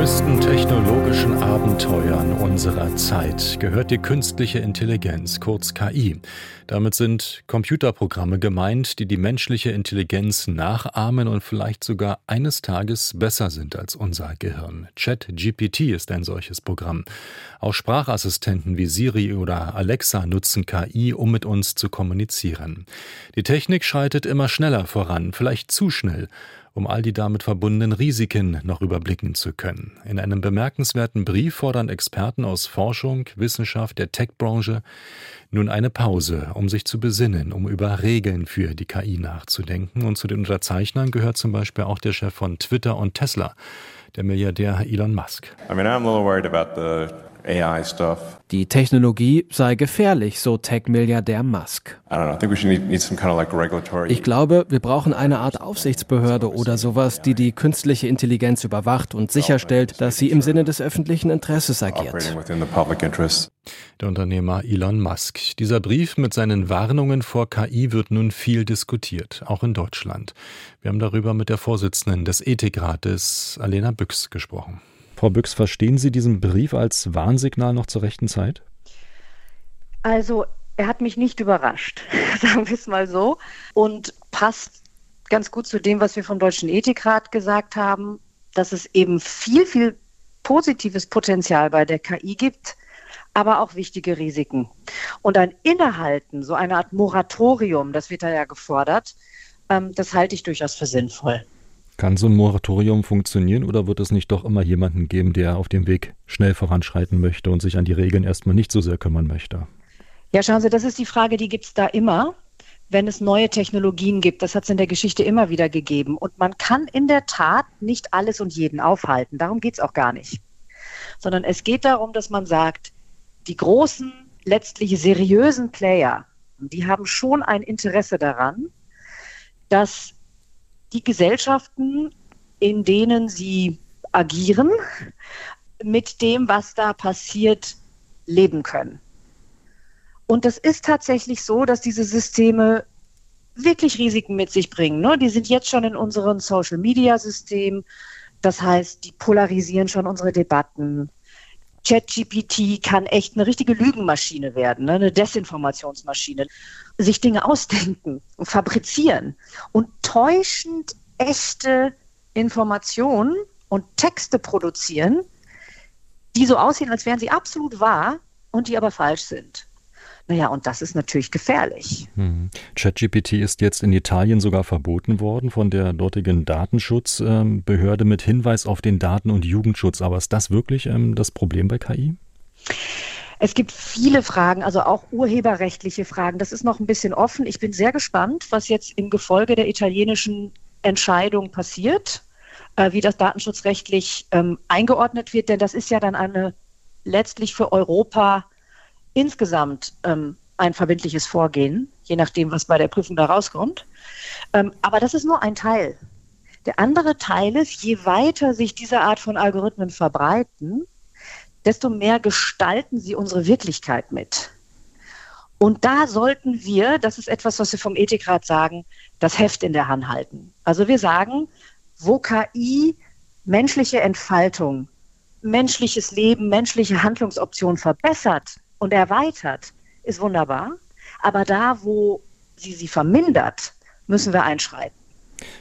Größten technologischen Abenteuern unserer Zeit gehört die künstliche Intelligenz, kurz KI. Damit sind Computerprogramme gemeint, die die menschliche Intelligenz nachahmen und vielleicht sogar eines Tages besser sind als unser Gehirn. ChatGPT ist ein solches Programm. Auch Sprachassistenten wie Siri oder Alexa nutzen KI, um mit uns zu kommunizieren. Die Technik schreitet immer schneller voran, vielleicht zu schnell um all die damit verbundenen Risiken noch überblicken zu können. In einem bemerkenswerten Brief fordern Experten aus Forschung, Wissenschaft, der Tech-Branche nun eine Pause, um sich zu besinnen, um über Regeln für die KI nachzudenken. Und zu den Unterzeichnern gehört zum Beispiel auch der Chef von Twitter und Tesla, der Milliardär Elon Musk. I mean, I'm a little worried about the. Die Technologie sei gefährlich, so Tech-Milliardär Musk. Ich glaube, wir brauchen eine Art Aufsichtsbehörde oder sowas, die die künstliche Intelligenz überwacht und sicherstellt, dass sie im Sinne des öffentlichen Interesses agiert. Der Unternehmer Elon Musk. Dieser Brief mit seinen Warnungen vor KI wird nun viel diskutiert, auch in Deutschland. Wir haben darüber mit der Vorsitzenden des Ethikrates, Alena Büchs, gesprochen. Frau Büchs, verstehen Sie diesen Brief als Warnsignal noch zur rechten Zeit? Also, er hat mich nicht überrascht, sagen wir es mal so, und passt ganz gut zu dem, was wir vom Deutschen Ethikrat gesagt haben, dass es eben viel, viel positives Potenzial bei der KI gibt, aber auch wichtige Risiken. Und ein Innehalten, so eine Art Moratorium, das wird da ja gefordert, ähm, das halte ich durchaus für sinnvoll. Kann so ein Moratorium funktionieren oder wird es nicht doch immer jemanden geben, der auf dem Weg schnell voranschreiten möchte und sich an die Regeln erstmal nicht so sehr kümmern möchte? Ja, schauen Sie, das ist die Frage, die gibt es da immer, wenn es neue Technologien gibt. Das hat es in der Geschichte immer wieder gegeben. Und man kann in der Tat nicht alles und jeden aufhalten. Darum geht es auch gar nicht. Sondern es geht darum, dass man sagt, die großen, letztlich seriösen Player, die haben schon ein Interesse daran, dass die Gesellschaften, in denen sie agieren, mit dem, was da passiert, leben können. Und das ist tatsächlich so, dass diese Systeme wirklich Risiken mit sich bringen. Ne? Die sind jetzt schon in unserem Social-Media-System. Das heißt, die polarisieren schon unsere Debatten. ChatGPT kann echt eine richtige Lügenmaschine werden, ne? eine Desinformationsmaschine. Sich Dinge ausdenken und fabrizieren und täuschend echte Informationen und Texte produzieren, die so aussehen, als wären sie absolut wahr und die aber falsch sind. Naja, und das ist natürlich gefährlich. Hm. ChatGPT ist jetzt in Italien sogar verboten worden von der dortigen Datenschutzbehörde mit Hinweis auf den Daten- und Jugendschutz. Aber ist das wirklich ähm, das Problem bei KI? Es gibt viele Fragen, also auch urheberrechtliche Fragen. Das ist noch ein bisschen offen. Ich bin sehr gespannt, was jetzt im Gefolge der italienischen Entscheidung passiert, äh, wie das datenschutzrechtlich ähm, eingeordnet wird, denn das ist ja dann eine letztlich für Europa insgesamt ähm, ein verbindliches Vorgehen, je nachdem, was bei der Prüfung da rauskommt. Ähm, aber das ist nur ein Teil. Der andere Teil ist, je weiter sich diese Art von Algorithmen verbreiten, desto mehr gestalten sie unsere Wirklichkeit mit. Und da sollten wir, das ist etwas, was wir vom Ethikrat sagen, das Heft in der Hand halten. Also wir sagen, wo KI menschliche Entfaltung, menschliches Leben, menschliche Handlungsoptionen verbessert, und erweitert, ist wunderbar. Aber da, wo sie sie vermindert, müssen wir einschreiten.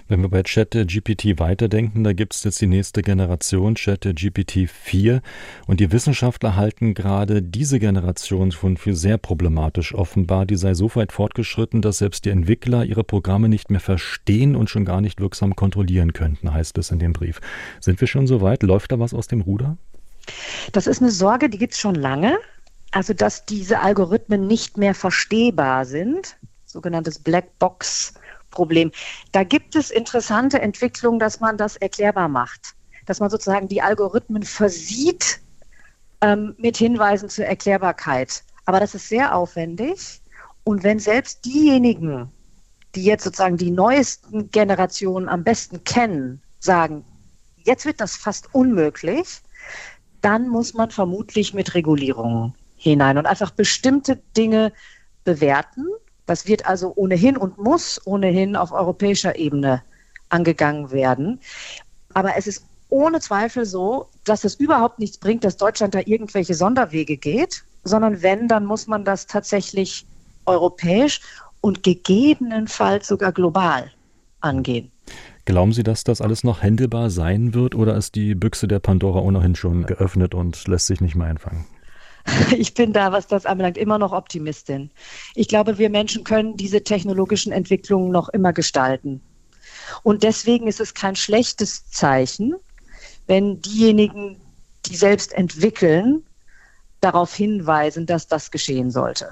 Wenn wir bei ChatGPT weiterdenken, da gibt es jetzt die nächste Generation, ChatGPT 4. Und die Wissenschaftler halten gerade diese Generation schon für sehr problematisch offenbar. Die sei so weit fortgeschritten, dass selbst die Entwickler ihre Programme nicht mehr verstehen und schon gar nicht wirksam kontrollieren könnten, heißt es in dem Brief. Sind wir schon so weit? Läuft da was aus dem Ruder? Das ist eine Sorge, die gibt es schon lange also dass diese Algorithmen nicht mehr verstehbar sind, sogenanntes Blackbox-Problem. Da gibt es interessante Entwicklungen, dass man das erklärbar macht, dass man sozusagen die Algorithmen versieht ähm, mit Hinweisen zur Erklärbarkeit. Aber das ist sehr aufwendig. Und wenn selbst diejenigen, die jetzt sozusagen die neuesten Generationen am besten kennen, sagen, jetzt wird das fast unmöglich, dann muss man vermutlich mit Regulierungen hinein und einfach bestimmte Dinge bewerten, Das wird also ohnehin und muss ohnehin auf europäischer Ebene angegangen werden. Aber es ist ohne Zweifel so, dass es überhaupt nichts bringt, dass Deutschland da irgendwelche Sonderwege geht, sondern wenn, dann muss man das tatsächlich europäisch und gegebenenfalls sogar global angehen. Glauben Sie, dass das alles noch händelbar sein wird oder ist die Büchse der Pandora ohnehin schon geöffnet und lässt sich nicht mehr einfangen? Ich bin da, was das anbelangt, immer noch Optimistin. Ich glaube, wir Menschen können diese technologischen Entwicklungen noch immer gestalten. Und deswegen ist es kein schlechtes Zeichen, wenn diejenigen, die selbst entwickeln, darauf hinweisen, dass das geschehen sollte.